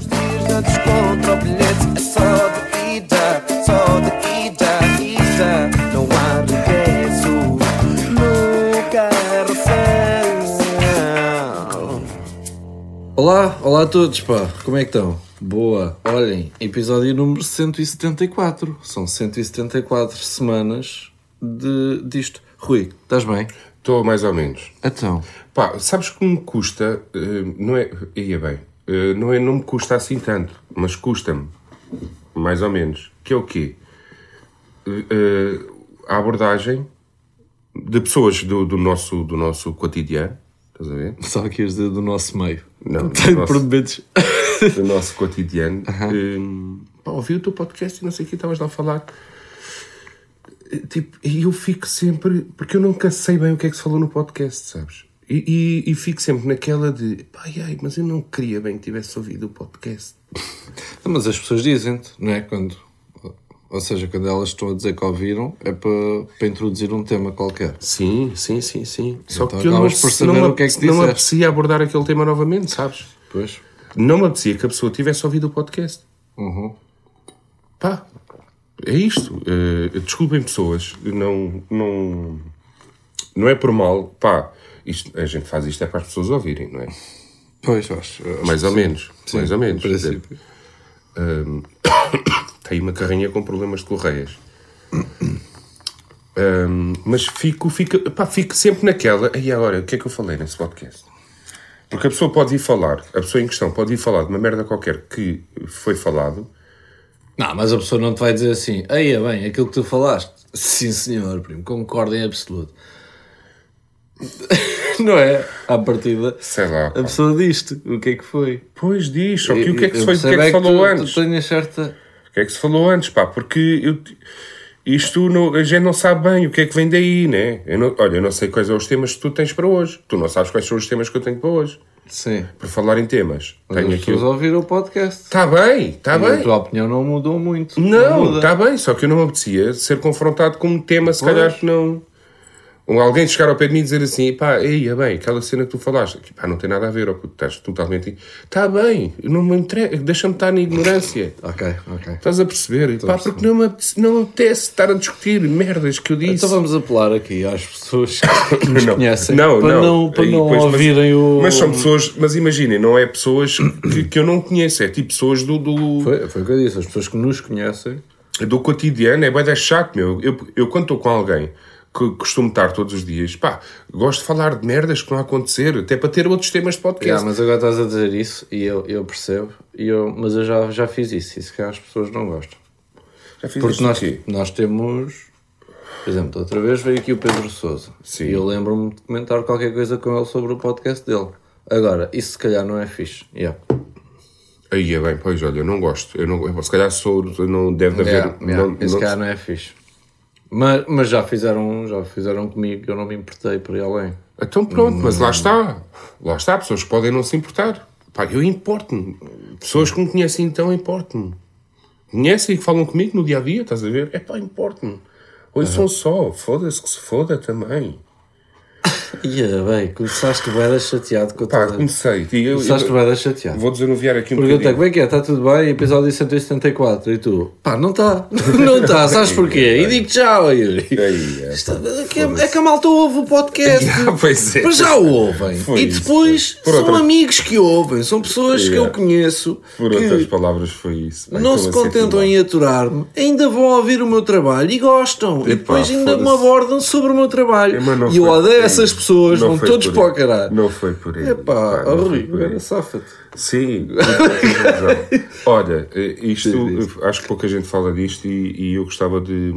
Os dias contra o bilhete é só de ida, só de ida, ida. Não há regresso no carrossel. Olá, olá a todos, pá, como é que estão? Boa, olhem, episódio número 174. São 174 semanas de, disto. Rui, estás bem? Estou mais ou menos. Então, Pá, sabes que me custa, eh, não é, ia bem, eh, não é, não me custa assim tanto, mas custa-me, mais ou menos, que é o quê? Eh, a abordagem de pessoas do, do nosso, do nosso cotidiano, estás a ver? só que dizer do nosso meio. Não, do nosso- do nosso cotidiano. Eh, pá, ouvi o teu podcast e não sei o que estavas lá a falar. Tipo, e eu fico sempre. Porque eu nunca sei bem o que é que se falou no podcast, sabes? E, e, e fico sempre naquela de. Pai, ai, mas eu não queria bem que tivesse ouvido o podcast. Mas as pessoas dizem-te, não é? Quando, ou seja, quando elas estão a dizer que ouviram, é para, para introduzir um tema qualquer. Sim, sim, sim, sim. Só Então que eu não, por saber não, o que é que não me apetecia abordar aquele tema novamente, sabes? Pois. Não me apetecia que a pessoa tivesse ouvido o podcast. Uhum. Pá, é isto. Eh, desculpem pessoas, não, não, não é por mal. Pá, isto, a gente faz isto é para as pessoas ouvirem, não é? Pois, acho. acho Mais ou sim. menos. Sim, mais ou menos. princípio. Ahm, Tem uma carrinha com problemas de correias. Ahm, mas fico, fico, pá, fico sempre naquela. Aí agora, o que é que eu falei nesse podcast? Porque a pessoa pode ir falar, a pessoa em questão pode ir falar de uma merda qualquer que foi falado. Não, mas a pessoa não te vai dizer assim, aí é bem, aquilo que tu falaste. Sim, senhor, primo, concordo em absoluto. não é? À partida, Sei lá. a pessoa diz-te o que é que foi. Pois diz, só que o que é que se, foi, o que é que se falou tu, antes? Tu certa. O que é que se falou antes, pá? Porque eu, isto não, a gente não sabe bem o que é que vem daí, né? Eu não, olha, eu não sei quais são os temas que tu tens para hoje. Tu não sabes quais são os temas que eu tenho para hoje. Sim. Por falar em temas. Mas tenho as pessoas ouviram o podcast. Está bem, está E a bem. tua opinião não mudou muito. Não, está bem, só que eu não me apetecia ser confrontado com um tema, se Pois. calhar que não. Alguém chegar ao pé de mim e dizer assim, pá, ei, é bem, aquela cena que tu falaste, que, pá, não tem nada a ver, ou que tu estás totalmente. Está bem, não me entre... deixa-me estar na ignorância. Ok, ok. Estás a perceber? Pá, porque não me, apetece, não me apetece estar a discutir merdas que eu disse. Então vamos apelar aqui às pessoas que nos Não, conhecem não, para não. não, para não depois, mas- ouvirem o. Mas são pessoas, mas imaginem, não é pessoas que, que eu não conheço, é tipo pessoas do, do, Foi, foi o que eu disse, as pessoas que nos conhecem. do cotidiano, é bem chato, meu. Eu, eu quando estou com alguém que costumo estar todos os dias, pá, gosto de falar de merdas que não acontecer, até para ter outros temas de podcast. Yeah, mas agora estás a dizer isso e eu, eu percebo, e eu, mas eu já, já fiz isso e se calhar as pessoas não gostam. Já fizeste Porque nós, o quê? nós temos, por exemplo, outra vez veio aqui o Pedro Souza Sim. e eu lembro-me de comentar qualquer coisa com ele sobre o podcast dele. Agora, isso se calhar não é fixe. Yeah. Aí é bem, pois olha, eu não gosto. Eu não, se calhar sou, não deve haver. Yeah, yeah, não, se não- calhar não é fixe. Mas, mas já fizeram, já fizeram comigo que eu não me importei por ir além. Então pronto, mas lá está. Lá está, pessoas que podem não se importar. Pá, eu importo-me. Pessoas que me conhecem então importo-me. Conhecem e que falam comigo no dia a dia, estás a ver? É pá, importo-me. São só, foda-se que se foda também. Ia bem, começaste bem chateado com a Pá, comecei. E eu, Começaste eu, bem chateado. vou desanuviar aqui um Perguntei, como é que é? Está tudo bem? Episódio 174. E tu? Pá, não está. Não está, sabes porquê? E digo tchau, Yuri. É. Que, a malta ouve o podcast. Ah, pois é. Mas já o ouvem. E depois são amigos que ouvem. São pessoas que eu conheço Por outras palavras, foi isso. Não se a sentir contentam em aturar-me. Ainda vão ouvir o meu trabalho e gostam. e depois ainda me abordam sobre o meu trabalho. E eu odeio essas pessoas. Não Vão todos para o caralho. Não foi por aí. Epá, Pá, oh, Rui, aí. agora safa-te. Sim. Olha, eh, isto, Sim, eh, acho que pouca gente fala disto e, e eu gostava de,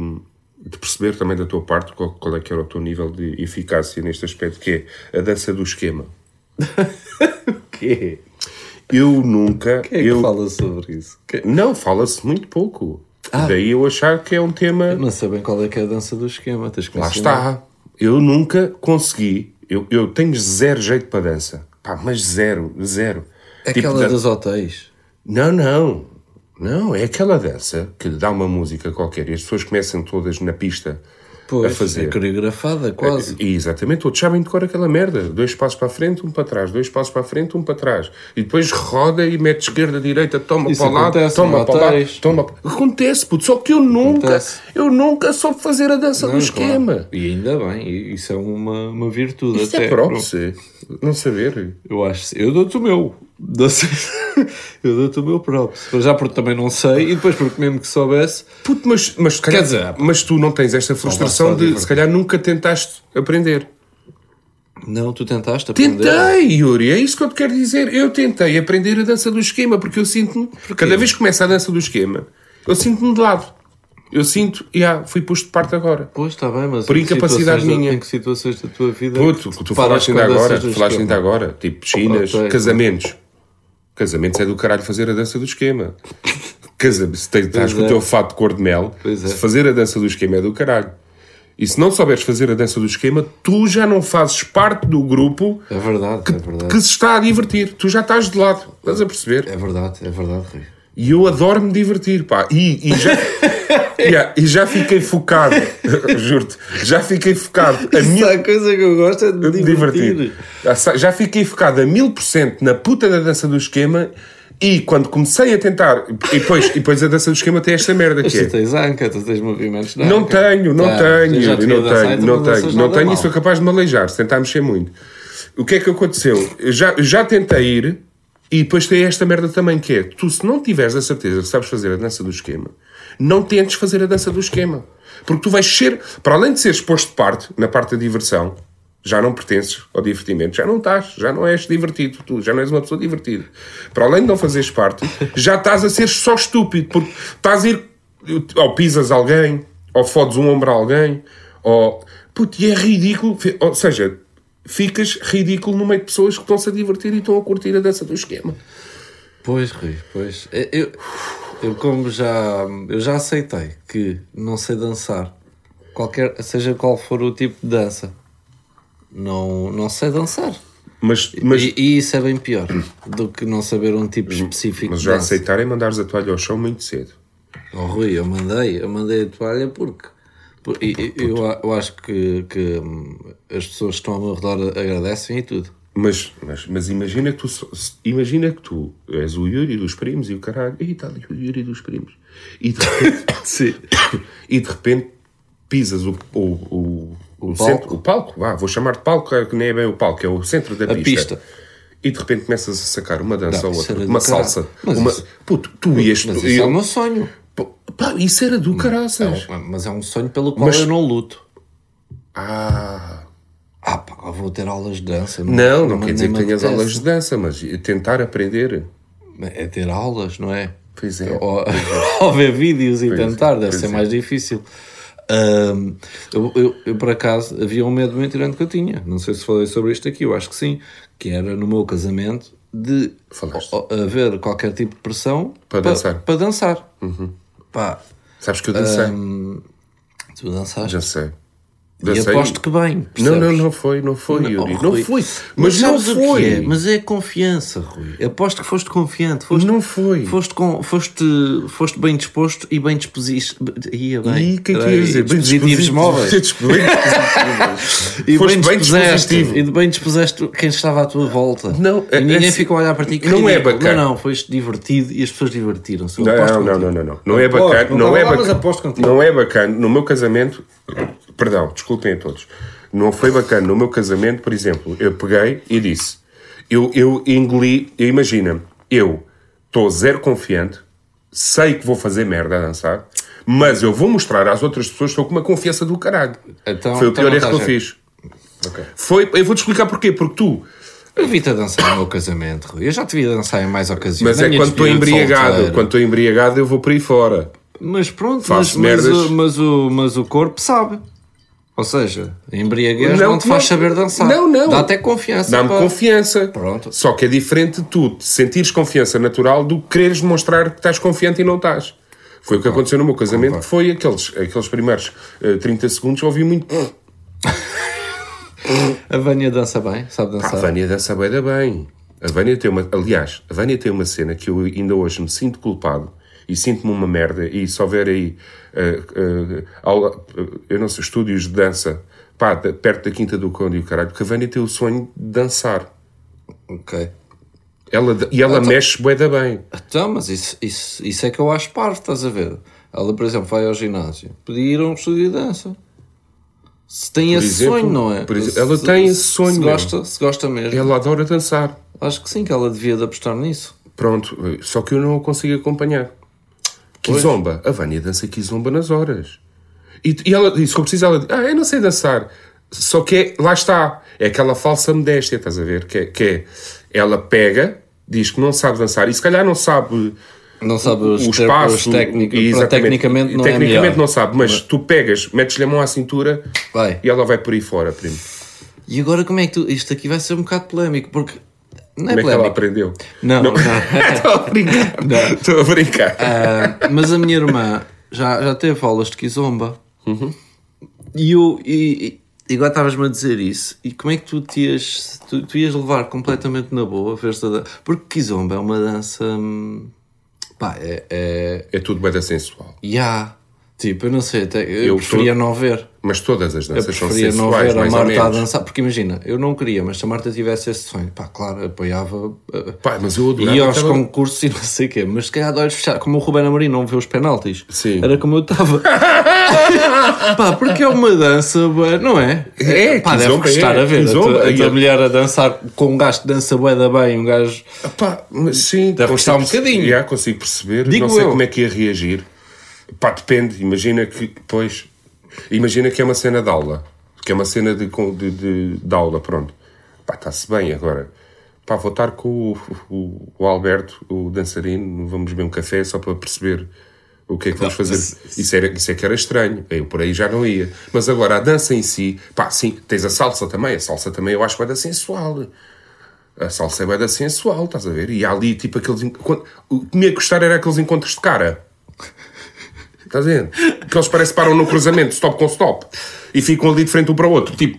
de perceber também da tua parte qual, qual é que era o teu nível de eficácia neste aspecto, que é a dança do esquema. O quê? Eu nunca. Quem é que eu, fala sobre isso? Não, fala-se muito pouco. Ah. Daí eu achar que é um tema. Não sabem qual é que é a dança do esquema. Tens que Lá ensinar. está. Eu nunca consegui. Eu, eu tenho zero jeito para dança. Pá, mas zero, zero. Tipo, aquela dan- dos hotéis. Não, não. Não, é aquela dança que dá uma música qualquer e as pessoas começam todas na pista Pois, a fazer. é coreografada, quase. E, exatamente, outros sabem de cor aquela merda. Dois passos para a frente, um para trás. Dois passos para a frente, um para trás. E depois roda e mete esquerda, direita, toma Isso para o lado, toma para o lado, toma. Acontece, puto. Só que eu nunca, Acontece. eu nunca soube fazer a dança do Não, esquema. claro. E ainda bem, isso é uma, uma virtude Isto até. é próprio, não saber. Eu acho eu dou-te o meu. Eu dou-te o meu próprio. Já porque também não sei, e depois porque mesmo que soubesse, Puto, mas, mas, calhar- Quer dizer, mas tu não tens esta frustração de, divertir. se calhar, nunca tentaste aprender. não, tu tentaste aprender. Tentei, Yuri, é isso que eu te quero dizer. Eu tentei aprender a dança do esquema, porque eu sinto-me. Cada vez que começa a dança do esquema, eu sinto-me de lado. Eu sinto, e ah, fui posto de parte agora. Pois está bem, mas Por incapacidade situações da- minha. Em que situações da tua vida. Puto, que tu paras falaste ainda agora, tu falaste ainda agora, tipo Ok. casamentos. Casamentos é do caralho fazer a dança do esquema. Casa, se te- estás com é. o teu fato de cor de mel, é. se fazer a dança do esquema é do caralho. E se não souberes fazer a dança do esquema, tu já não fazes parte do grupo É verdade, é verdade. que se está a divertir. Tu já estás de lado. Estás a perceber? É verdade, é verdade, Rui. E eu adoro me divertir, pá. E, e já, Yeah, e já fiquei focado, juro-te, já fiquei focado a mil, a coisa que eu gosto é de de divertir. divertir. Já fiquei focado a mil por cento na puta da dança do esquema e quando comecei a tentar, e depois, e depois a dança do esquema tem esta merda que tu é. tens anca, tu tens movimentos Não anca. tenho, não Tá, tenho, não tenho, tu não danças tenho, não tenho e sou capaz de me aleijar, se tentar mexer muito. O que é que aconteceu? Eu já, já tentei ir e depois tem esta merda também que é, tu se não tiveres a certeza que sabes fazer a dança do esquema, não tentes fazer a dança do esquema. Porque tu vais ser, para além de seres posto de parte, na parte da diversão, já não pertences ao divertimento, já não estás, já não és divertido, tu já não és uma pessoa divertida. Para além de não fazeres parte, já estás a ser só estúpido, porque estás a ir, ou pisas alguém, ou fodes um ombro a alguém, ou. Puto, e é ridículo, ou seja, ficas ridículo no meio de pessoas que estão-se a divertir e estão a curtir a dança do esquema. Pois, Rui, pois. Eu, eu, como já, eu já aceitei que não sei dançar, qualquer, seja qual for o tipo de dança, não, não sei dançar. Mas, mas, E, e isso é bem pior do que não saber um tipo específico mas de já dança. aceitar é mandares a toalha ao chão muito cedo. Oh, Rui, eu mandei, eu mandei a toalha porque, por- eu, eu acho que, que hum, as pessoas que estão ao meu redor agradecem e tudo. Mas, mas, mas imagina que tu imagina que tu és o Yuri dos primos e o caralho. E está ali o Yuri dos primos. E de repente, e de repente pisas o, o, o, o, palco. centro, o palco, vá, vou chamar de palco, que nem é bem o palco, é o centro da A pista. pista. E de repente começas a sacar uma dança ou outra, uma salsa. Uma... isso- Puto, tu ias. Mas tu- isso é eu- o meu sonho. Pá, isso era do caraças. É um- mas é um sonho pelo qual Mas- eu não luto. Ah. Ah, pá, eu vou ter aulas de dança. Não, não, me- quer dizer que tenhas aulas de dança, mas tentar aprender. É ter aulas, não é? Pois é. Ou, ou ver vídeos e é, tentar, deve pois ser é. mais difícil. Ahm, eu, eu, eu, por acaso, havia um medo muito grande que eu tinha. Não sei se falei sobre isto aqui, eu acho que sim. Que era no meu casamento de Falaste. o- haver qualquer tipo de pressão Para pa- dançar. Uhum. Para dançar. Pá, Sabes que eu dancei? tu dançaste. Já sei. E Dancei- aposto que bem. Não, não, percebes? não foi, não foi, Não, Yuri. oh, Não Rui, foi. Mas não sabes o que foi. é? Mas é confiança, Rui. Aposto que foste confiante. Foste, Não foi. Foste, com, foste, foste bem disposto e bem disposto. Ia bem. E o que é que ia dizer? Bem dispositivos dispositivo. móveis. Bem dispositivos. E Foste bem dispositivo. e bem dispuseste quem estava à tua volta. Não, e ninguém é- ficou a olhar para ti. que não é bacana. Não, não, foste divertido e as pessoas divertiram-se. Não, não, não, não, não. Não é bacana. não Não é mas bacana. Não é bacana. No meu casamento, perdão, desculpem a todos. Não foi bacana. No meu casamento, por exemplo, eu peguei e disse: eu, eu engoli, imagina, eu estou zero confiante, sei que vou fazer merda a dançar, mas eu vou mostrar às outras pessoas que estou com uma confiança do caralho. Então- foi o então pior erro que eu estás fiz. Foi, eu vou-te explicar porquê. Porque tu, Eu vi-te a dançar no meu casamento, Rui. Eu já te vi a dançar em mais ocasiões. mas é quando estou embriagado. solteiro. Quando estou embriagado, eu vou por aí fora. Mas pronto, Faço mas, merdas. mas, o, mas o corpo sabe. Ou seja, a embriaguez Não, não, te faz não. saber dançar. Não, não. Dá até confiança. Dá-me confiança. Pronto. Só que é diferente de tu sentires confiança natural do que quereres demonstrar que estás confiante e não estás. Foi o que aconteceu no meu casamento, que foi aqueles, aqueles primeiros eh, 30 segundos, ouvi muito. A Vânia dança bem, sabe Pá, a dançar. Vânia dança bem da bem. A Vânia tem uma. Aliás, a Vânia tem uma cena que eu ainda hoje me sinto culpado, e sinto-me uma merda, e se houver aí, uh, uh, aula, eu não sei, estúdios de dança, pá, de- perto da Quinta do Conde e o caralho, porque a Vânia tem o sonho de dançar. Ok. Ela, e ela mexe bué da bem. Então, mas isso, isso, isso é que eu acho parvo, estás a ver? Ela, por exemplo, vai ao ginásio. Podia ir a um estúdio de dança. Se tem esse exemplo, sonho, não é? por exemplo, ela Se- tem esse se sonho gosta, se gosta mesmo. Ela adora dançar. Acho que sim, que ela devia de apostar nisso. Pronto, só que eu não a consigo acompanhar. Kizomba. A Vânia dança Kizomba nas horas. E, e ela, e se for preciso, ela diz, ah, eu não sei dançar. Só que é, lá está, é aquela falsa modéstia, estás a ver? Que é, que é, ela pega, diz que não sabe dançar, e se calhar não sabe Não sabe o os, ter- espaço. para Tecnicamente não é Tecnicamente melhor. não sabe, mas tu pegas, metes-lhe a mão à cintura Vai. e ela vai por aí fora, primo. E agora como é que tu... Isto aqui vai ser um bocado polémico, porque... Não é Como é que ela aprendeu? Não, não. Estou a brincar. Estou a brincar. Ah, mas a minha irmã já, já teve aulas de Kizomba. E eu. E, e agora estavas-me a dizer isso. E como é que tu te ias. Tu, tu ias levar completamente na boa a ver esta dança? Porque Kizomba é uma dança. hum, Pá, é. é É tudo bem da sensual. Ya. Tipo, eu não sei, até, eu, Eu preferia tô- não ver. Mas todas as danças são preferia não sensuais, ver a Marta a dançar, porque imagina, eu não queria, mas se a Marta tivesse esse sonho, pá, claro, apoiava. eh, Pá, mas eu adorava Ia aos aquela- concursos e não sei o quê, mas se calhar de olhos fechados, como o Ruben Amorim não vê os penaltis, Sim. era como eu estava. pá, porque é uma dança, não é? É, pá, deve Kizomba, gostar é, a ver. A tua, a tua é. mulher a dançar com um gajo que dança bué da bem, um gajo. Pá, mas sim, Deve gostar um bocadinho. Já, consigo perceber. Digo não sei eu. como é que ia reagir. Pá, depende. Imagina que, pois, imagina que é uma cena de aula. Que é uma cena de, de, de, de aula, pronto. Pá, está-se bem agora. Pá, vou estar com o, o, o Alberto, o dançarino, vamos beber um café só para perceber o que é que vamos fazer. Isso, era, isso é que era estranho. Eu por aí já não ia. Mas agora, a dança em si, pá, sim, tens a salsa também. A salsa também eu acho que vai dar sensual. A salsa é da sensual, estás a ver? E há ali, tipo, aqueles... O que me ia gostar era aqueles encontros de cara. Estás a ver? Que eles parece que param no cruzamento, stop com stop. E ficam ali de frente um para o outro, tipo,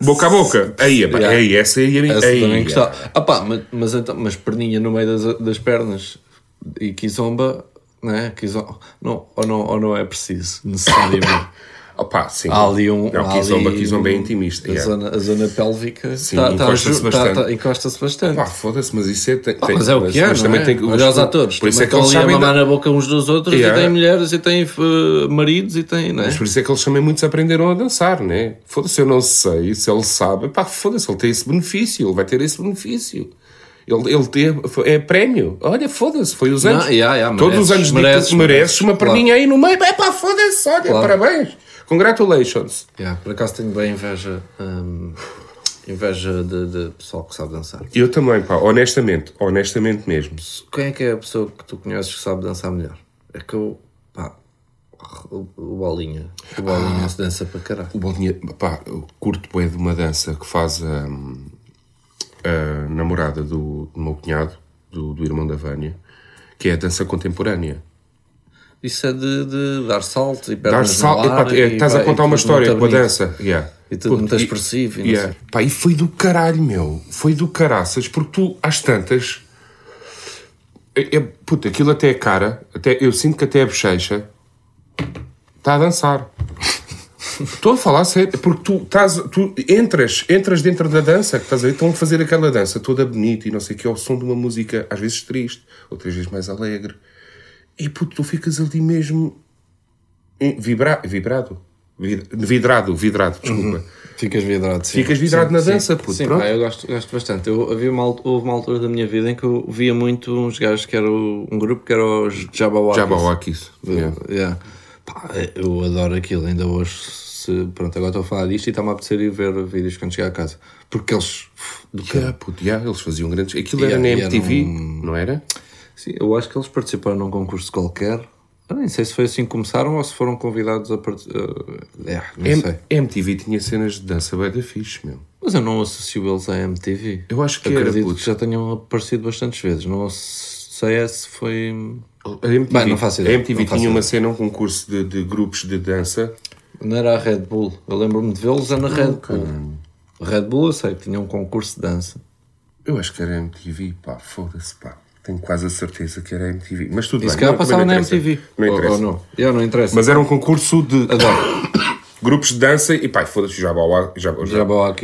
boca a boca. Aí, Yeah. aí essa aí, Essa aí, também gostava. Ah pá, mas, mas, então, mas perninha no meio das, das pernas e Kizomba, não é? Kizomba, não, ou, não, ou não é preciso, necessariamente. Opá, sim. Há ali um. Não, há Kizomba, ali Kizomba é um- intimista. A, yeah. zona, a zona pélvica Sim, tá- tá encosta-se ju- tá- bastante. tá- encosta-se bastante. Pá, foda-se, mas isso é... Tem, Pá, mas é o que é, mas não também é? tem Olha os atores. Por isso é que eles sabem... mamar na boca uns dos outros Yeah. e têm mulheres e têm eh, maridos e têm, não é? Mas por isso é que eles também muitos aprenderam a dançar, né? Foda-se, eu não sei se ele sabe. Pá, foda-se, ele tem esse benefício, ele vai ter esse benefício. Ele, ele tem, é prémio. Olha, foda-se, foi os anos. Não, yeah, yeah, Todos os anos mereces, mereces mereces, uma claro. perninha aí no meio. É pá, foda-se, olha, Claro. parabéns. Congratulations. Yeah, por acaso tenho bem inveja. hum, inveja de, de pessoal que sabe dançar. Eu também, pá, honestamente, honestamente mesmo. Quem é que é a pessoa que tu conheces que sabe dançar melhor? É que eu. pá. O, o Bolinha. O Ah. Bolinha se dança para caralho. O Bolinha, pá, eu curto bué de uma dança que faz a, a namorada do, do meu cunhado, do, do irmão da Vânia, que é a dança contemporânea. Isso é de, de dar saltos e Dar pernas sal, no ar epá, é, e estás a vai- contar e uma história com a dança. Yeah. E tudo muito expressivo e não yeah. Pá, e foi do caralho, meu. Foi do caraças, porque tu, às tantas. É, é, puta, aquilo até é cara, até, eu sinto que até a bochecha está a dançar. Estou a falar sério, porque tu, estás, tu entras, entras dentro da dança, que estás a ver, estão a fazer aquela dança toda bonita e não sei o que, ao som de uma música às vezes triste, outras vezes mais alegre. E puto, tu ficas ali mesmo em- vibra, vibrado, Vid- vidrado, vidrado, desculpa. Ficas vidrado, sim. Ficas vidrado Sim, na sim. dança, puto, Sim, pá, eu gosto, gosto bastante. Eu, havia uma, houve uma altura da minha vida em que eu via muito uns gajos que eram um grupo que era os Jabawakis. Jabawakis. Yeah. Yeah. Pá, eu adoro aquilo, ainda hoje. Se, pronto, agora estou a falar disto e está-me a apetecer ir ver vídeos quando chegar a casa. Porque eles. Do Yeah, puto, yeah, eles faziam grandes. Aquilo Yeah, era na MTV, era um- não era? Sim, eu acho que eles participaram num concurso qualquer. Eu nem sei se foi assim que começaram ou se foram convidados a participar. é, não M- sei. MTV tinha cenas de dança bem da fixe, meu. Mas eu não associo eles à MTV. Eu acho que era, Acredito puto. que já tenham aparecido bastantes vezes. Não sei é se foi. A MTV, Bem, não faço a ideia, MTV não tinha uma ideia. cena, um concurso de, de grupos de dança. Não era a Red Bull. Eu lembro-me de vê-los na Red Bull. A Red Bull eu sei que tinha um concurso de dança. Eu acho que era MTV, pá, foda-se, pá. Tenho quase a certeza que era MTV. Mas tudo E se bem. calhar não- passava na. MTV. Não Ou- interessa. Ou não. Eu não interessa. Mas era um concurso de grupos de dança e pá, foda-se, Jabauá Jabauá-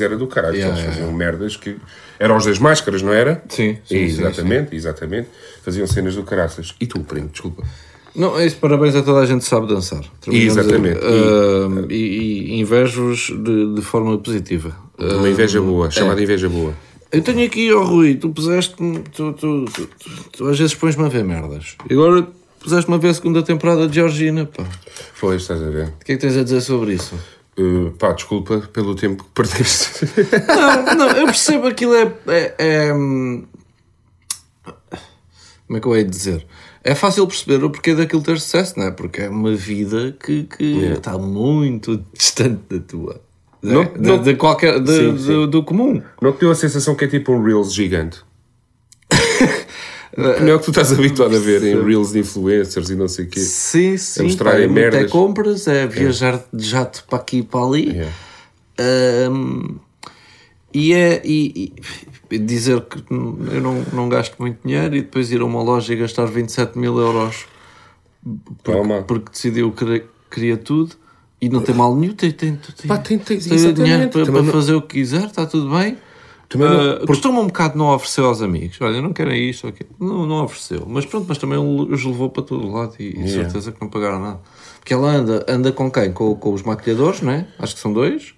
era do caralho. Yeah, eles yeah, faziam merdas que. Eram os das máscaras, não era? Sim, sim, exatamente, exatamente. Faziam cenas do caraças. E tu, primo, desculpa. Não, é isso, parabéns a toda a gente que sabe dançar. Exatamente. Ah, e, e invejo-os de, de forma positiva. Uma inveja boa, é. chamada inveja boa. Eu tenho aqui, ó Rui, tu puseste-me. Tu, tu, tu, tu, às vezes pões-me a ver merdas. E agora puseste-me a ver a segunda temporada de Georgina, pá. Pois, estás a ver. O que é que tens a dizer sobre isso? Uh, pá, desculpa pelo tempo que perdeste. Não, não, eu percebo aquilo é, é, é, hum, Como é que eu hei de dizer? É fácil perceber o porquê daquilo ter sucesso, não é? Porque é uma vida que, que está muito distante da tua. Não- de, não- de qualquer. de- Sim, do- sim. do comum. Não te deu a sensação que é tipo um Reels gigante? não é o que tu estás habituado a ver em Reels de influencers e não sei o quê. Sim, sim. mostrarem pá, é muito- É compras, é viajar de jato para aqui e para ali. Yeah. Hum, e é e, e dizer que eu não, não gasto muito dinheiro e depois ir a uma loja e gastar 27 mil euros Toma. porque decidiu que queria tudo e não tem mal nenhum, tem, tem, tem, Pá, tem- tem- tem dinheiro para, para não- fazer o que quiser, está tudo bem. Também não- Ah, Costuma um bocado não oferecer aos amigos. Olha, não querem isto, ok. não, não ofereceu. Mas pronto, mas também os levou para todo lado e, e Yeah. certeza que não pagaram nada. Porque ela anda, anda com quem? Com, com os maquilhadores, não é? Acho que são dois.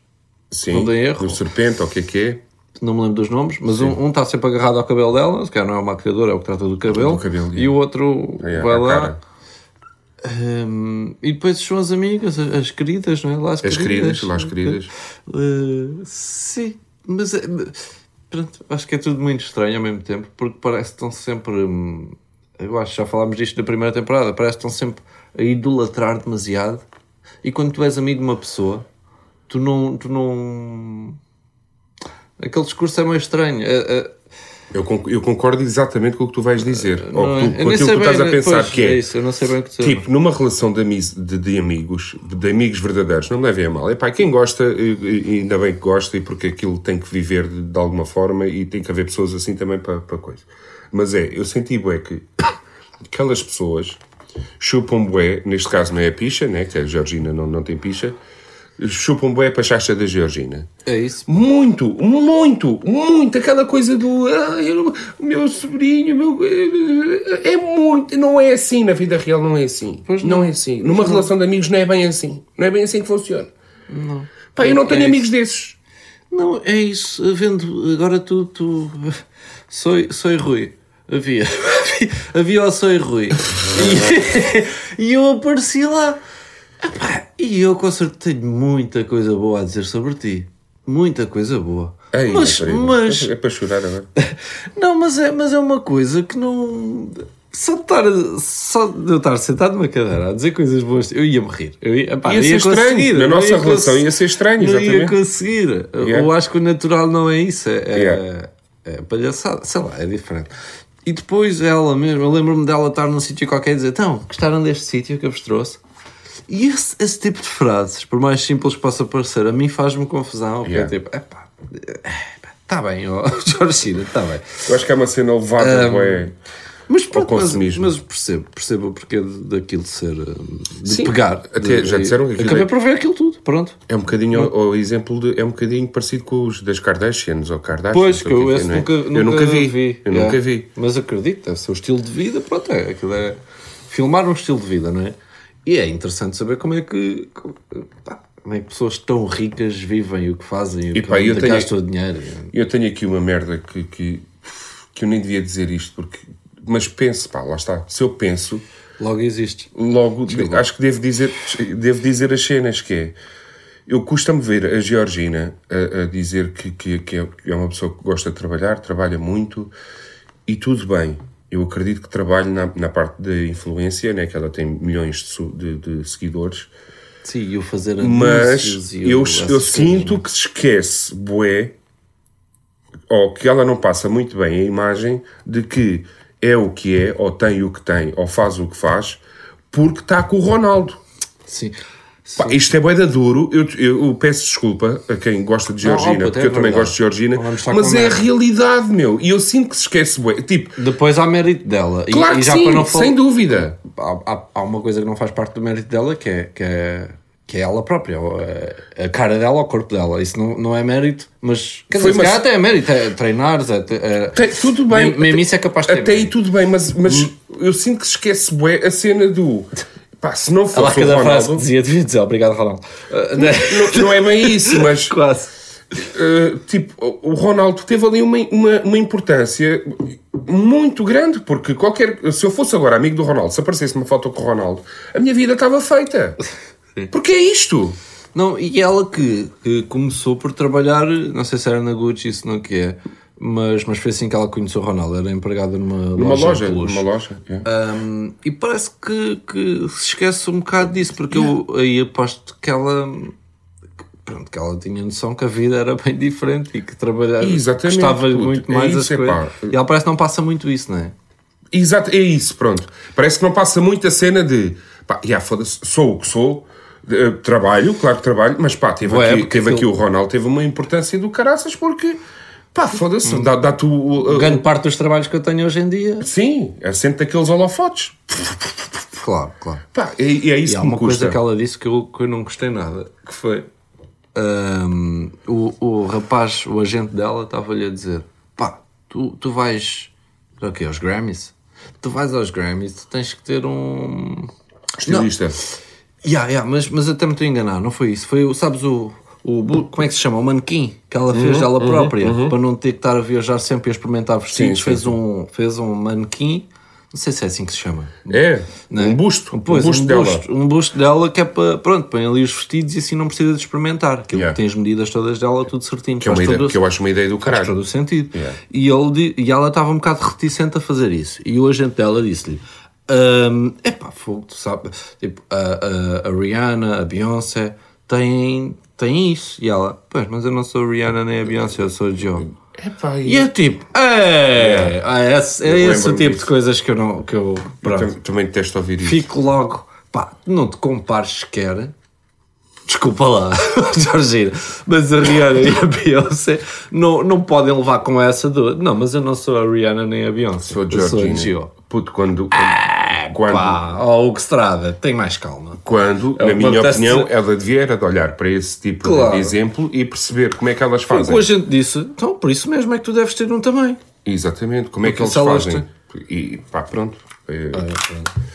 Sim, Não dei erro. o serpente, ou o que é que é? Não me lembro dos nomes, mas um, um está sempre agarrado ao cabelo dela, se calhar não é o maquilhador, é o que trata do cabelo. Do cabelo, e yeah. o outro É, vai lá. cara. Hum, e depois são as amigas, as, as queridas, não é? Lá as, As queridas, lá as queridas. Uh, sim, mas é- pronto, acho que é tudo muito estranho ao mesmo tempo, porque parece que estão sempre. hum, Eu acho que já falámos disto na primeira temporada, parece que estão sempre a idolatrar demasiado. E quando tu és amigo de uma pessoa, tu não. Tu não... Aquele discurso é meio estranho. É- é- Eu, eu concordo exatamente com o que tu vais dizer. ou não é? tu, Eu com aquilo que tu estás bem, a pensar, pois, que é. isso, eu não sei bem o que. Tipo, numa relação de, de, de amigos, de amigos verdadeiros, não me levem a mal. Epá, quem gosta, ainda bem que gosta, e porque aquilo tem que viver de, de alguma forma e tem que haver pessoas assim também para, para coisa. Mas é, eu senti bué que aquelas pessoas chupam bué, neste caso não é a picha, né, que a Georgina não, não tem picha, chupam bué para a chacha da Georgina. É isso. Muito, muito, muito. Aquela coisa do. Ah, eu- o meu sobrinho, meu. É muito. Não é assim na vida real, não é assim. Pois não. não. é assim. Numa relação de amigos não é bem assim. Não é bem assim que funciona. Não. Pá, eu não tenho É amigos desses. Não, é isso. Vendo, agora tu. tu sou, sou Rui. Havia. Havia o Sou Rui. E, e eu apareci lá. Epá, e eu com certeza tenho muita coisa boa a dizer sobre ti. Muita coisa boa. Ei, mas, rapariga, mas, É para chorar agora. não, mas é, mas é uma coisa que não. Só de estar, só de eu estar sentado numa cadeira a dizer coisas boas, eu ia me rir. Eu ia, epá, Ia eu ser estranho. Na nossa ia relação ia ser estranho, Não ia exatamente. conseguir. Yeah. Eu acho que o natural não é isso, é, é, Yeah. é palhaçada, sei lá, é diferente. E depois ela mesmo, eu lembro-me dela estar num sítio qualquer e dizer: Então, gostaram deste sítio que eu vos trouxe? E esse, esse tipo de frases, por mais simples que possa parecer, a mim faz-me confusão. Porque Yeah. é tipo, epá, está bem, ó, Georgina, está bem. Eu acho que é uma cena levada, bué. Mas, pronto, mas, mas percebo, percebo o porquê de- daquilo ser. hum, de Sim, pegar. até de- já disseram que aquilo Acabei é- por ver aquilo tudo, pronto. É um bocadinho o, o exemplo de, é um bocadinho parecido com os das Kardashians ou Kardashians. Pois, ou que eu é esse é? nunca, eu nunca, nunca vi. Eu Yeah. nunca vi. Mas acredito, é o seu estilo de vida, pronto, é, aquilo é filmar um estilo de vida, não é? E é interessante saber como é que pá, como é que pessoas tão ricas vivem o que fazem e o E que pá, eu tenho- gastam o dinheiro. Eu tenho aqui uma merda que, que, que eu nem devia dizer isto, porque, mas penso, pá, lá está. Se eu penso, Logo existe. logo acho que devo dizer, devo dizer as cenas que é. Eu custa-me ver a Georgina a, a dizer que, que, que é- que é uma pessoa que gosta de trabalhar, trabalha muito e tudo bem. Eu acredito que trabalhe na, na parte da influência, né, que ela tem milhões de, de- de seguidores, Sim, e o fazer mas eu, eu coisas, sinto que se esquece, bué, ou que ela não passa muito bem a imagem de que é o que é, ou tem o que tem, ou faz o que faz, porque está com o Ronaldo. Sim. Pá, isto é boeda duro. Eu, eu, eu peço desculpa a quem gosta de Georgina, opa, porque é eu também gosto de Georgina. Mas é a realidade, meu. E eu sinto que se esquece, bué. Tipo, Depois há mérito dela. E- claro e, que já sim, para não falar. sem dúvida. Há, há, há uma coisa que não faz parte do mérito dela que é, que é, que é ela própria, ou a, cara dela, o corpo dela. Isso não, não é mérito, mas quer Foi, dizer, mas- até é mérito, é treinares, é, é, Tem- tudo bem. Mesmo- mesmo isso é capaz de ter Até aí tudo bem, mas, mas eu sinto que se esquece, bué, a cena do. Pá, se não fosse o cada frase que Ronaldo. dizia, devia dizer obrigado, Ronaldo. Uh, né? Não, não é bem isso, mas. Quase. Uh, tipo, o Ronaldo teve ali uma, uma, uma importância muito grande, porque qualquer. Se eu fosse agora amigo do Ronaldo, se aparecesse uma foto com o Ronaldo, a minha vida estava feita. Porque é isto. Não, e ela que, que começou por trabalhar, não sei se era na Gucci, isso não que é, mas, mas foi assim que ela conheceu o Ronaldo, era empregada numa, Numa loja. de luxo. Numa loja. é. Um, e parece que, que se esquece um bocado disso, porque eu aí aposto que ela pronto, que ela tinha noção que a vida era bem diferente e que trabalhar Exatamente, gostava puto. muito É mais isso, as é coisas. pá. E ela parece que não passa muito isso, não é? Exato, é isso, pronto. Parece que não passa muito a cena de pá, já foda-se, sou o que sou, eh, trabalho, claro que trabalho, mas pá, teve, Ué, aqui, teve aqui aquilo- o Ronaldo, teve uma importância do caraças porque pá, foda-se, dá- dá-te o. Grande parte dos trabalhos que eu tenho hoje em dia. Sim, assente daqueles holofotes. Claro, claro. Pá, é, é isso E há que me uma custa. coisa que ela disse que eu, que eu não gostei nada, que foi hum, o, o rapaz, o agente dela, estava-lhe a dizer: pá, tu, tu vais para quê? Aos Grammys? Tu vais aos Grammys, tu tens que ter um. Estilista. Yeah, yeah, mas, mas até me estou a enganar, não foi isso. Foi, o- sabes, o, o. Como é que se chama? O manequim que ela fez dela própria, para não ter que estar a viajar sempre e a experimentar vestidos. sim, fez, sim. Um, fez um manequim, não sei se é assim que se chama. É, é? um busto. Pois, um busto um dela. busto, um busto dela que é para, pronto, põe ali os vestidos e assim não precisa de experimentar. Aquilo Yeah. tem as medidas todas dela, tudo certinho. Que, é uma ideia, todo, que eu acho uma ideia do faz todo caralho. o sentido. Yeah. E, ele, e ela estava um bocado reticente a fazer isso. E o agente dela disse-lhe: "Hum, Epá, fogo, tu sabes, tipo, a, a, a Rihanna, a Beyoncé têm, têm isso. E ela: Pois, mas eu não sou a Rihanna nem a Beyoncé, eu sou a Joe. Epá, E é tipo, é, ah, é, esse, é Eu esse o tipo disso. de coisas que eu não. Que eu, eu pronto, tam- também detesto ouvir isso. fico logo, pá, não te compares sequer. Desculpa lá, Georgina, mas a Rihanna e a Beyoncé não, não podem levar com essa do. Não, mas eu não sou a Rihanna nem a Beyoncé. Sou eu sou a Georgina. Gio. Puto, quando. quando, Pá, ó, Hugo Estrada, tem mais calma. quando É na minha opinião, ela devia era de olhar para esse tipo de- Claro. de exemplo e perceber como é que elas Foi o fazem. que a gente disse, então por isso mesmo é que tu deves ter um também. Exatamente, como é que Porque eles se elas fazem. E pá, pronto. É,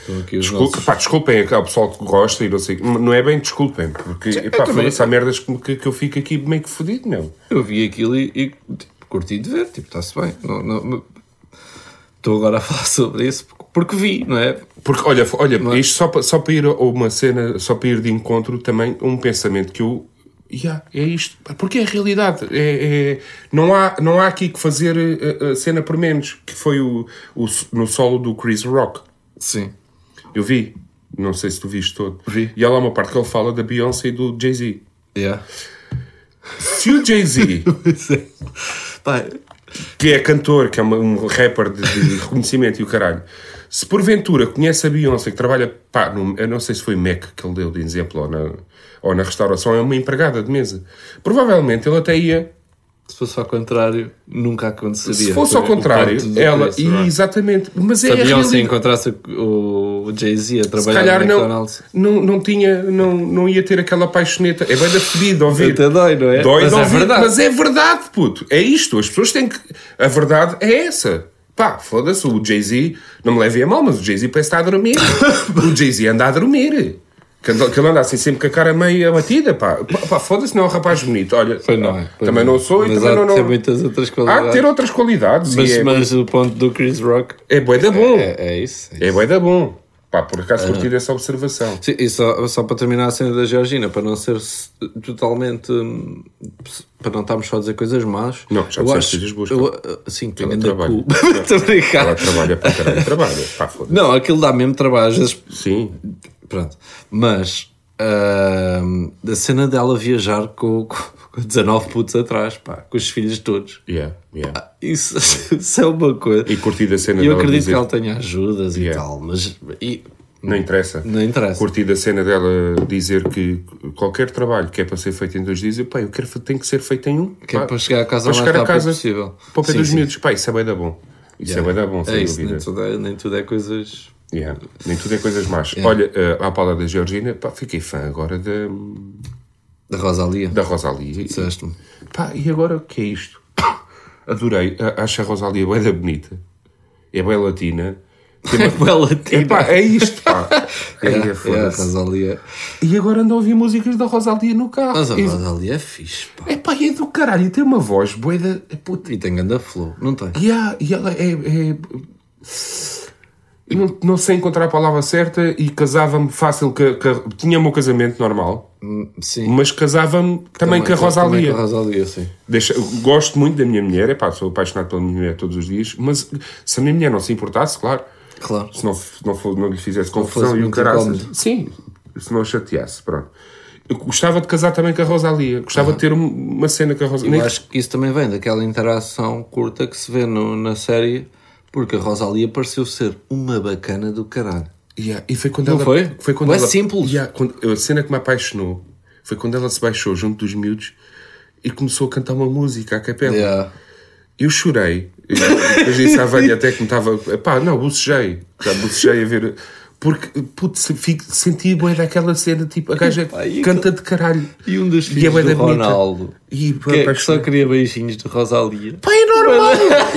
Estão aqui os descul- nossos- pá, desculpem ao pessoal que gosta e não sei. Não é bem desculpem, porque pá, também- há merdas que, que, que eu fico aqui meio que fodido, meu. Eu vi aquilo e, e, tipo, curti de ver, tipo, está-se bem. Não- não- Estou agora a falar sobre isso porque, vi, não é? Porque, olha, olha isto só para, só para ir a uma cena, só para ir de encontro também um pensamento que eu. Yeah, é isto. Porque é a realidade. É, é- não, há, não há aqui que fazer a, a cena por menos, que foi o, o, no solo do Chris Rock. Sim. Eu vi. Não sei se tu viste todo. Vi. E há lá uma parte que ele fala da Beyoncé e do Jay-Z. Yeah. Se o Jay-Z, que é cantor, que é uma- um rapper de, de reconhecimento e o caralho, se porventura conhece a Beyoncé, que trabalha, pá, num- eu não sei se foi Mac que ele deu de exemplo, ou na, ou na restauração, é uma empregada de mesa. Provavelmente ele até ia, se fosse ao contrário, nunca aconteceria. se fosse ao contrário, ela, Chris Rock. exatamente, mas é Se Beyoncé realidade. encontrasse o Jay-Z a Se trabalhar calhar no não, McDonald's. não, não tinha, não, não ia ter aquela paixoneta. É bem da fedida ouvir. Até dói, não é? Dói Mas é ouvir, verdade. mas é verdade, puto. É isto. As pessoas têm que. A verdade é essa. Pá, foda-se, o Jay-Z, não me levem a mal, mas o Jay-Z parece estar a dormir. o Jay-Z anda a dormir. Que ele anda assim sempre com a cara meio abatida, pá. Pá, foda-se, não é um rapaz bonito. Olha, Pois não é. pois também não sou e mas também há não. de ter não... muitas outras Há qualidades. de ter outras qualidades. mas, e é, mas o ponto do Chris Rock é bué da bom. é, é isso. É É isso. bué da bom. Pá, por acaso curti dessa observação. Sim, e só, só para terminar a cena da Georgina, para não ser totalmente. hum, para não estarmos só a dizer coisas más. Não, já eu acho. coisas boas, eu, uh, Sim, Ela ainda trabalha. cu. Brincar. Ela trabalha para caralho, trabalha. Pá, foda-se. Não, aquilo dá mesmo trabalho, às vezes. Sim. Pronto. Mas. hum, a cena dela viajar com, com 19 putos atrás, pá, com os filhos todos. Yeah, yeah. Isso, isso é uma coisa. E curti da cena E eu acredito dizer- que ela tenha ajudas e Yeah. tal, mas. E, Não interessa. Não interessa. Curti da cena dela dizer que qualquer trabalho que é para ser feito em dois dias, eu, pá, eu quero tem que ser feito em um. Que é pá, para chegar a casa para o mais a rápido casa possível. Para o pé dos miúdos. Pá, isso é bem da bom. Isso é bem da bom, É sem isso, dúvida. nem tudo é, nem tudo é coisas. Yeah. Nem tudo é coisas más. Olha, eh, à pala da Georgina, pá, fiquei fã agora da, Da Rosalia. da Rosalia. Disseste-me. Pá, e agora o que é isto? Adorei. Acho a Rosalia bem bonita. É bem latina. Tem uma- Bela É pá, é isto, pá. É, Ai, é, a. Rosalia. E agora ando a ouvir músicas da Rosalia no carro. Mas a Rosalia é fixe, pá. É pá, é do caralho. Tem uma voz boeda. Puta. E tem ganda flow, não tem? E, e ela é. é- não, não sei encontrar a palavra certa e casava-me fácil. Que, que- tinha o meu casamento normal, Hum, Sim. mas casava-me também, com a Também Rosalia. com a Rosalia, sim. Deixa, gosto muito da minha mulher, é pá, sou apaixonado pela minha mulher todos os dias, mas se a minha mulher não se importasse, claro, Claro. se não, não, for- não lhe fizesse confusão e o incómodo. Sim, se não a chateasse, pronto. Eu gostava de casar também com a Rosalia, gostava de ter um- uma cena com a Rosalia. Eu acho que isso também vem daquela interação curta que se vê no- na série, porque a Rosalia pareceu ser uma bacana do caralho. Yeah, E foi quando Não ela. foi? Foi quando ela. simples. Yeah, quando- a cena que me apaixonou foi quando ela se baixou junto dos miúdos e começou a cantar uma música à capela. Yeah. Eu chorei. Eu- Depois disse à velha até que me estava. Pá, não, bocejei. Já bocejei a ver. Porque, putz, senti bem daquela cena, tipo, a gaja e canta de caralho. E um dos E é filhos da do. Ronaldo, E que, é- que só queria beijinhos de Rosalia. Pá, é normal.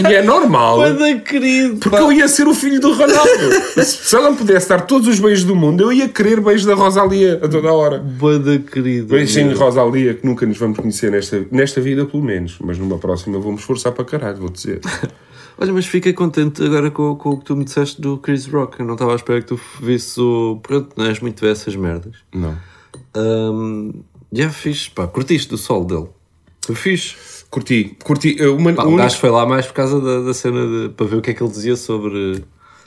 E é normal. Manda querido, Porque pá. eu ia ser o filho do Ronaldo. Se ela me pudesse dar todos os beijos do mundo, eu ia querer beijos da Rosalia a toda hora. Banda querido. Beijinho, Rosalia, que nunca nos vamos conhecer nesta, nesta vida, pelo menos. Mas numa próxima vou-me esforçar para caralho, vou dizer. Olha, mas fiquei contente agora com, com o que tu me disseste do Chris Rock. Eu não estava à espera que tu visse o. Pronto, não és muito dessas merdas. Não. Ahm, já fiz, pá, curtiste do sol dele. Foi fixe. Curti, curti. Uma, Pá, o gajo foi lá mais por causa da, da cena de. para ver o que é que ele dizia sobre.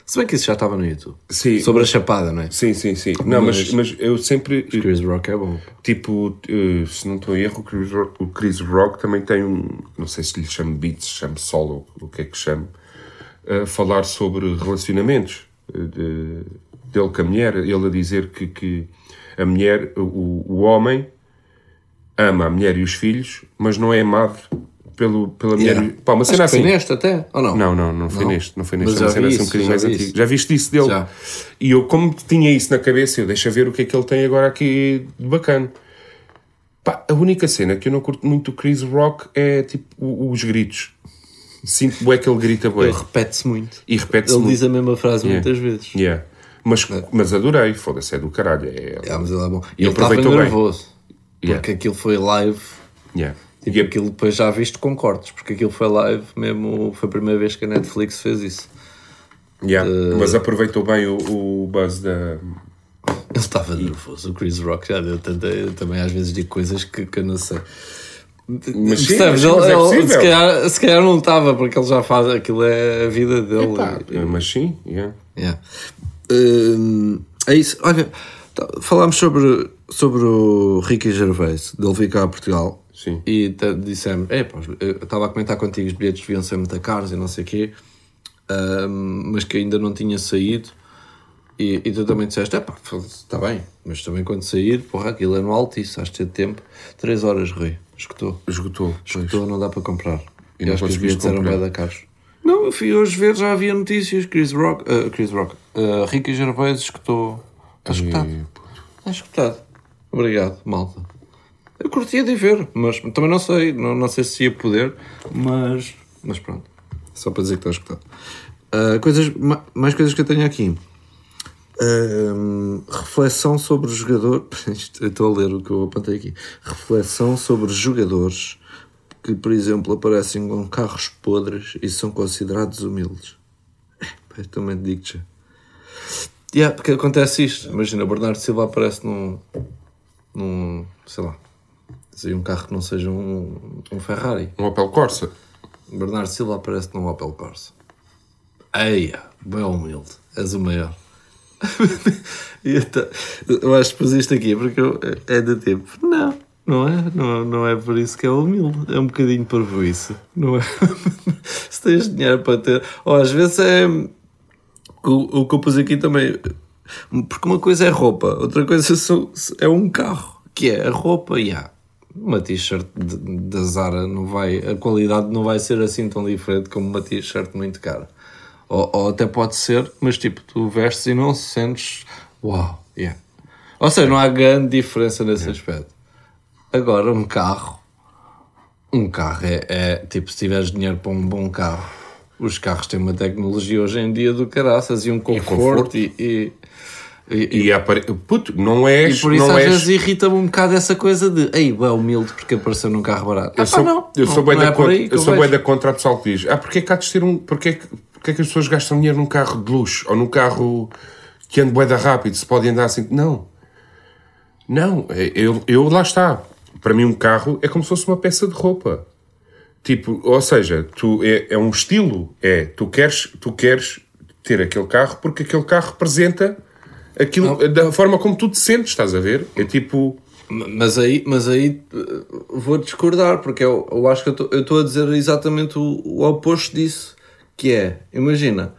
Se bem que isso já estava no YouTube. Sim. Sobre a chapada, não é? Sim, sim, sim. Não, mas, Mas- eu sempre. Chris Rock é bom. Tipo, eh, se não estou em erro, o Chris, Rock, o Chris Rock também tem um. Não sei se lhe chamo beats, chamo solo, o que é que chamo. A falar sobre relacionamentos eh, de, dele com a mulher. Ele a dizer que, que a mulher, o, o homem, ama a mulher e os filhos, mas não é amado pelo, pela mulher. Yeah. Pá, uma Acho cena foi assim. neste até, ou não? Não, não, não foi Não? neste. Não foi Mas neste. É já uma cena assim um bocadinho mais antiga. Já viste isso dele? Já. E eu, como tinha isso na cabeça, eu deixa ver o que é que ele tem agora aqui de bacana. Pá, a única cena que eu não curto muito do Chris Rock é tipo os gritos. Sinto bué que ele grita bué. Ele repete-se muito. E repete-se Ele muito. diz a mesma frase Yeah. muitas vezes. Yeah. Mas, mas adorei, foda-se, é do caralho. É, Ah, mas ele é bom. E ele estava aproveitou bem. nervoso. Yeah. Porque aquilo foi live. yeah. Tipo, aquilo depois já viste com cortes. Porque aquilo foi live mesmo. Foi a primeira vez que a Netflix fez isso. Yeah. Eh, Mas aproveitou bem o, o buzz da. Ele estava nervoso. O Chris Rock já deu tanta. Eu também às vezes digo coisas que, que eu não sei. Mas sim, mas sim, mas é ele- se, calhar, se calhar não estava, porque ele já faz. Aquilo é a vida dele. Mas sim, yeah. Yeah. Hum, é isso. Olha, tá- falámos sobre, sobre o Ricky Gervais, dele vir cá a Portugal. Sim. E dissemos, é, pá, eu estava a comentar contigo, os bilhetes deviam ser muito caros e não sei o quê, hum, mas que ainda não tinha saído. E, e tu também disseste, é pá, está bem, mas também quando sair, porra, aquilo é no Altice, has de ter tempo. 3 horas, Rui, escutou. Esgotou. pois. Escutou, não dá para comprar. E E, acho que os bilhetes eram bem da caros. Não, eu fui hoje ver, já havia notícias. Chris Rock, ah, Chris Rock, uh, Ricky Gervais escutou. Está escutado. Está escutado. Obrigado, malta. Eu curtia de ver, mas também não sei, não, não sei se ia poder, mas, mas pronto. Só para dizer que está escutado. Ah, coisas, ma- mais coisas que eu tenho aqui. Ahm, reflexão sobre jogador. Estou a ler o que eu apontei aqui. Reflexão sobre jogadores que, por exemplo, aparecem com carros podres e são considerados humildes. É, também digo-te. Yeah, porque acontece isto. Imagina, Bernardo Silva aparece num. num. sei lá. Sei, um carro que não seja um, um Ferrari. um Opel Corsa. Bernardo Silva aparece num Opel Corsa. Eia, bem humilde. És o maior. Eu acho que pus isto aqui porque é do tipo, não, não é, não, não é por isso que é humilde, é um bocadinho por isso, não é? Se tens dinheiro para ter, ou às vezes é o, o que eu pus aqui também, Porque uma coisa é roupa, outra coisa é um carro, que é a roupa e há. Uma t-shirt da Zara não vai, a qualidade não vai ser assim tão diferente como uma t-shirt muito cara. Ou, ou até pode ser, mas tipo, tu vestes e não sentes, uau, yeah. Ou seja, não há grande diferença nesse aspecto. Agora, um carro, um carro é, é, tipo, se tiveres dinheiro para um bom carro, os carros têm uma tecnologia hoje em dia do caraças e um conforto conforto. e, e, e- E apare... Puto, não e por isso às és... vezes irrita-me um bocado essa coisa de ei, é humilde porque apareceu num carro barato. Eu Ah, sou, pá, não, eu sou não, bué não da é contra, aí eu sou vejo. da contra o pessoal que diz ah, porque é que há de ter um porque é que, porque é que as pessoas gastam dinheiro num carro de luxo ou num carro que anda bué da rápido se pode andar assim? Não. Não, é- eu, eu lá está. Para mim um carro é como se fosse uma peça de roupa. Tipo, ou seja tu, é, é um estilo é, tu queres, tu queres ter aquele carro porque aquele carro representa aquilo, da forma como tu te sentes, estás a ver? É tipo Mas aí, mas aí eh, vou discordar, porque eu, eu acho que eu estou a dizer exatamente o, o oposto disso. Que é, imagina,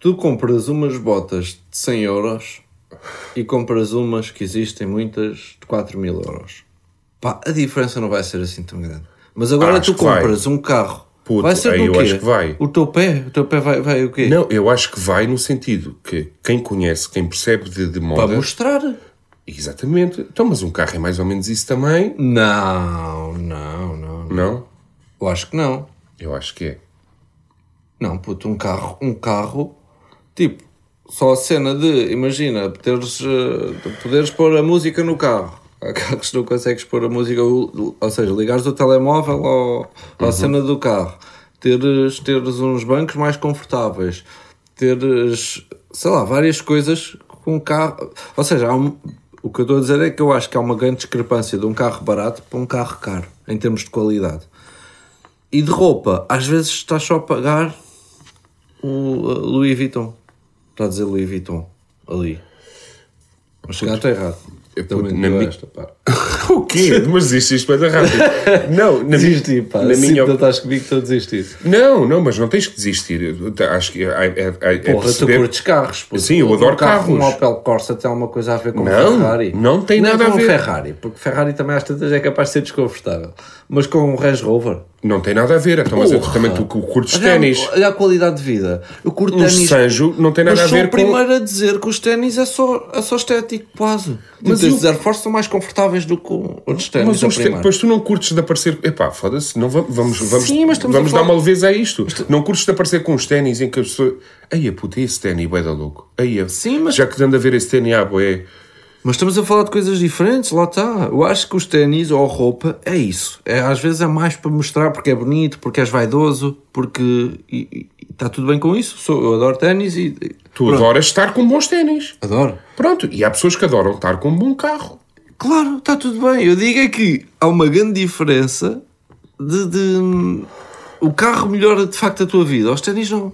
tu compras umas botas de 100 euros e compras umas que existem muitas de 4 mil euros. Pá, a diferença não vai ser assim tão grande. Mas agora Acho tu que vai. compras um carro. Puto, vai ser aí do eu quê? acho que vai. O teu pé? O teu pé vai, vai o quê? Não, eu acho que vai no sentido que quem conhece, quem percebe de, de Para moda. mostrar. Exatamente. Então, mas um carro é mais ou menos isso também. Não, não, não. Não? Eu acho que não. Eu acho que é. Não, puto, um carro, um carro, tipo, só a cena de, imagina, teres, eh, poderes pôr a música no carro. Há carros que não consegues pôr a música, ou, seja, ligares o telemóvel ao, à cena do carro, teres, teres uns bancos mais confortáveis, teres, sei lá, várias coisas com o carro. Ou seja, um- o que eu estou a dizer é que eu acho que há uma grande discrepância de um carro barato para um carro caro, em termos de qualidade. E de roupa, às vezes estás só a pagar o uh, Louis Vuitton. Está a dizer Louis Vuitton ali. Mas chegar está errado. Eu, Também na deu mi- esta, pá. o quê? Mas isto, isto vai dar rápido. Não, na, mi- Desisti, pá. na Na minha op- estás comigo que estou a desistir. Não, não, mas não tens que desistir. Acho que é, é, é, é Porra, tu perceber- curtes carros. Sim, eu adoro um carro, Um carros. Opel Corsa tem alguma coisa a ver com Não, um Ferrari? não tem é nada com a um ver. Ferrari, porque Ferrari também às tantas é capaz de ser desconfortável. Mas com um Range Rover... Não tem nada a ver. Então, mas eu, Porra. também tu curtes ténis. Olha a qualidade de vida. Eu curto ténis. Sanjo não tem nada a ver sou o com- primeiro a dizer que os ténis é só, é só estético, quase. Mas Mas os eu- Air Force são mais confortáveis do que outros ténis. Mas os depois tu não curtes de aparecer. Epá, foda-se, não vamos, vamos, Sim, mas vamos dar uma leveza a isto. Não curtes de aparecer com os ténis em que a pessoa. Ei, a puta, esse ténis, bué da louco. Ei, Sim, mas- Já que anda a ver esse ténis, ah, bué. Mas estamos a falar de coisas diferentes, lá está. Eu acho que os ténis ou a roupa é isso. É, às vezes é mais para mostrar porque é bonito, porque és vaidoso, porque e- e está tudo bem com isso. Sou, eu adoro ténis e. Tu Pronto. adoras estar com bons ténis. Adoro. Pronto, e há pessoas que adoram estar com um bom carro. Claro, está tudo bem. Eu digo é que há uma grande diferença de, de- o carro melhora de facto a tua vida, os ténis não.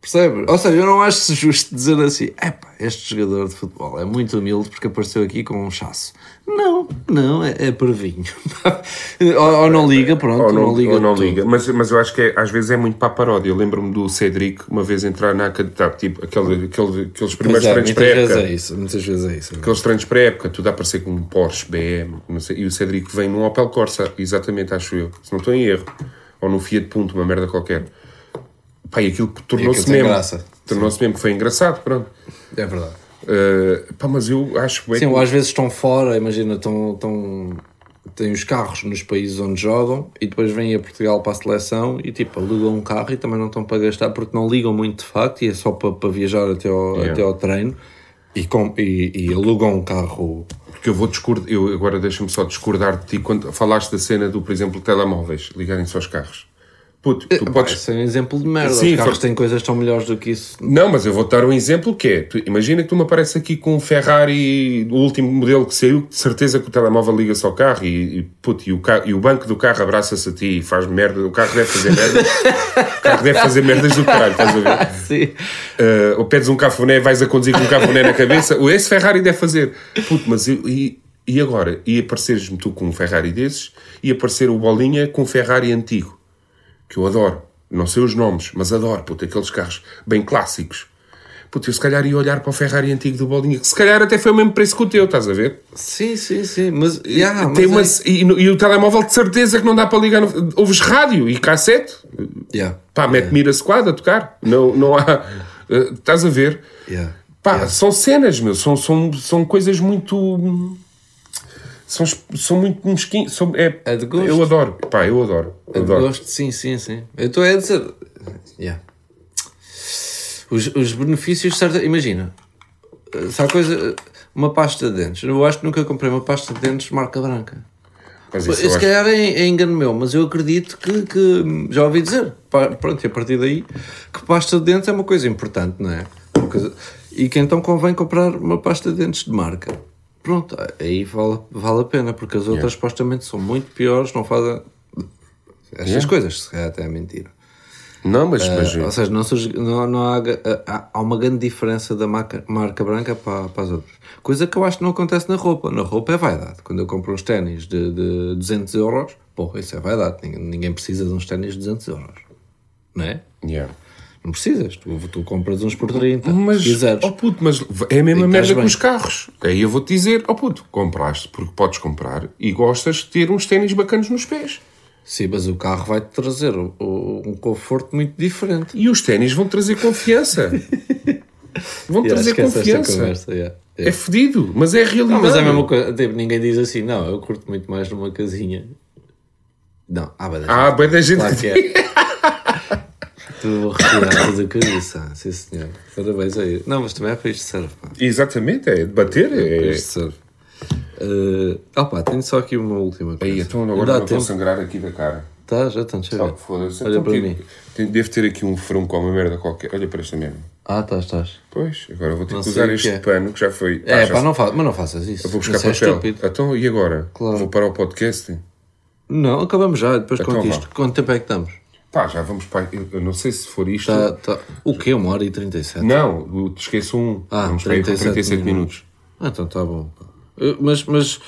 Percebe? Ou seja, eu não acho justo dizer assim: epá, este jogador de futebol é muito humilde porque apareceu aqui com um chasso. Não, não, é, é parvinho. ou, ou não liga, pronto, Ou não, liga. ou não tudo. liga. Mas, mas eu acho que é- às vezes é muito para a paródia. Eu lembro-me do Cedric uma vez entrar na academia, tipo, aquele, aquele, aqueles primeiros é, treinos muitas vezes pré-época. é isso, muitas vezes é isso. Aqueles treinos pré-época, tudo a aparecer com um Porsche, BM, não sei, e o Cedric vem num Opel Corsa, exatamente, acho eu, se não estou em erro, ou num Fiat Punto, uma merda qualquer. Pá, e aquilo tornou-se tem mesmo. Tornou-se mesmo que foi engraçado, pronto. É verdade. Uh, pá, mas eu acho bem Sim, que- ou às vezes estão fora, imagina, estão, estão, têm os carros nos países onde jogam e depois vêm a Portugal para a seleção e tipo, alugam um carro e também não estão para gastar porque não ligam muito de facto e é só para, para viajar até ao, Yeah. até ao treino e, com, e, e alugam um carro. Porque eu vou discordar, eu agora deixa-me só discordar de ti quando falaste da cena do, por exemplo, telemóveis ligarem-se aos carros. Puto, tu Pá, podes. Isso é um exemplo de merda. Sim, os carros foi- têm coisas tão melhores do que isso. Não, mas eu vou-te dar um exemplo que é, tu- imagina que tu me apareces aqui com um Ferrari, o último modelo que saiu, de certeza que o telemóvel liga-se ao carro e, e, puto, e, o ca- e o banco do carro abraça-se a ti e faz merda, o carro deve fazer merda, o carro deve fazer merdas do caralho, estás a ver? Sim. Uh, ou pedes um cafuné, vais a conduzir com um cafuné na cabeça, ou esse Ferrari deve fazer. Puto, mas eu- e, e agora? E apareceres-me tu com um Ferrari desses e aparecer o Bolinha com um Ferrari antigo, que eu adoro. Não sei os nomes, mas adoro, puto, aqueles carros bem clássicos. Puto, eu se calhar ia olhar para o Ferrari antigo do Bolinha, que se calhar até foi o mesmo preço que o teu, estás a ver? Sim, sim, sim. Mas, yeah, mas Tem uma- é- e, e o telemóvel de certeza que não dá para ligar. No, ouves rádio e cassete. Yeah. Pá, mete Mira Squad a tocar. Não, não há. eh, estás a ver? Yeah. Pá, são cenas, meu. São, são, são coisas muito. São, são muito mesquinhas. São, é, É de gosto. Eu adoro. Pá, eu adoro. Eu adoro. gosto, sim, sim, sim. Eu estou a dizer. Yeah. Os, os benefícios, certo? Imagina, há coisa. Uma pasta de dentes. Eu acho que nunca comprei uma pasta de dentes marca branca. Mas isso Se calhar é, é engano meu, mas eu acredito que, que já ouvi dizer, pronto, e a partir daí, que pasta de dentes é uma coisa importante, não é? Coisa- e que então convém comprar uma pasta de dentes de marca. Pronto, aí vale, vale a pena, porque as outras supostamente são muito piores, não fazem estas Yeah. coisas, se calhar até é mentira. Não, mas. mas Ou seja, não, surge- não, não há, há, há uma grande diferença da marca, marca branca para, para as outras. Coisa que eu acho que não acontece na roupa. Na roupa é vaidade. Quando eu compro uns ténis de, de 200 euros, porra, isso é vaidade. Ninguém, ninguém precisa de uns ténis de 200 euros. Não é? Yeah. Não precisas. Tu, tu compras uns por 30, Mas, se quiseres. oh puto, mas é a mesma merda estás que bem. os carros. Aí eu vou-te dizer, oh puto, compraste porque podes comprar e gostas de ter uns ténis bacanos nos pés. Sim, mas o carro vai-te trazer um conforto muito diferente. E os ténis vão trazer confiança. vão Yeah, trazer esta confiança. conversa, yeah. É Yeah. fedido, mas é a realidade. Não, mas é a mesma coisa. Tipo, ninguém diz assim, não, eu curto muito mais numa casinha. Não, ah, mas Ah, bem da gente Claro que que é. Tu retiras a cabeça, sim senhor. Parabéns aí. Não, mas também é para isto serve, pá. Exatamente, é debater. Para É... isto serve. Uh, opa, tenho só aqui uma última coisa. Aí, então agora não estou a tempo. sangrar aqui da cara. Tá, já estão, deixa eu ver. Foda-se. Olha Então, para mim. Devo ter aqui um frunco ou uma merda qualquer. Olha para esta merda. Ah, estás, estás. Pois, agora vou ter Não que usar este que é. pano que já foi. É, Ah, já pá, não fa mas não faças isso. Vou buscar Isso é papel. estúpido. Então, e agora? Claro. Vou parar o podcast? Não, acabamos já, depois Então conto isto. Quanto tempo é que estamos? Pá, já vamos para. Eu, não sei se for isto. Tá, tá. O quê? Uma hora e 37? Não, te esqueço um. Ah, vamos para aí para 37 minutos. Ah, então está bom. Mas, mas.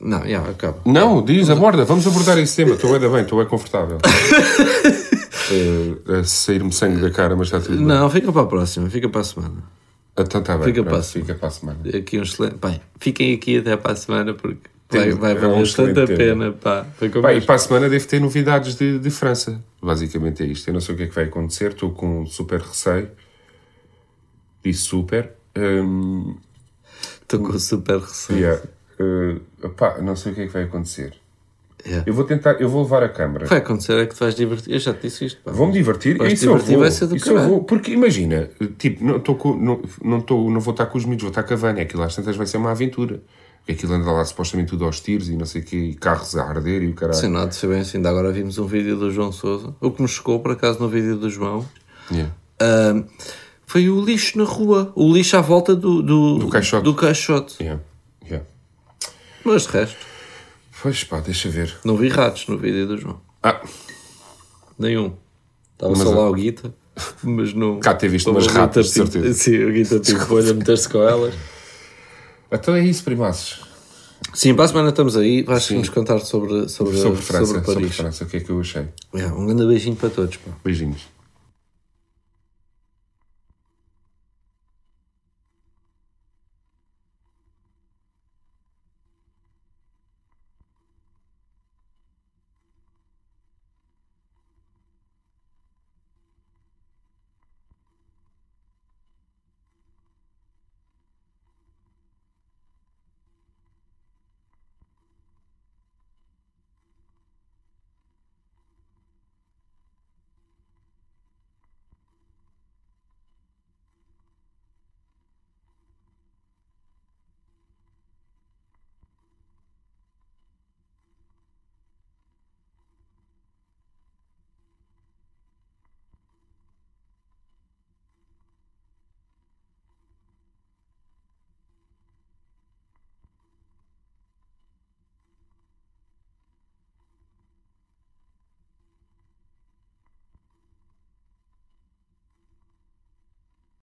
Não, já, acaba. Não, diz, aborda, vamos abordar esse tema. Estou bem, bem, estou bem confortável. Eh, a sair-me sangue da cara, mas está tudo bem. Não, fica para a próxima, fica para a semana. Então está bem, Fica pronto, para a semana. fica para a semana. Aqui um excelente. Bem, fiquem aqui até para a semana porque Vai, vai é um valer tanta pena. Pá. Pá, e para a semana deve ter novidades de, de França. Basicamente é isto. Eu não sei o que é que vai acontecer, estou com um super receio. Disse super. Hum, Estou com super receio. yeah. Eh, pá, não sei o que é que vai acontecer. Yeah. Eu vou tentar, eu vou levar a câmara. Vai acontecer é que tu vais divertir. Eu já te disse isto. Vou-me divertir, Vais isso eu divertir, vou. vai ser do isso eu vou. Porque imagina, tipo, não, tô com, não, não, tô, não vou estar com os miúdos, vou estar com a Vânia. Aquilo às tantas vai ser uma aventura. Porque aquilo anda lá supostamente tudo aos tiros e não sei o quê, e carros a arder e o caralho. Sem nada de ser bem assim. Ainda agora vimos um vídeo do João Souza. O que nos chocou, por acaso, no vídeo do João. Yeah. ahm, foi o lixo na rua. O lixo à volta do, do, Do caixote. do caixote. Yeah. Yeah. Mas de resto, Pois pá, deixa ver. não vi ratos no vídeo do João. Ah, Nenhum. Estava só lá o Guita, mas não. Cá ter visto umas ratas, de certeza. Sim, o Guita Pimpolho a meter-se com elas. Então é isso, primaços. Sim, para a semana estamos aí. Vais nos contar sobre, sobre, Sobre França, sobre sobre. França, o que é que eu achei? É, um grande beijinho para todos. Pá. Beijinhos.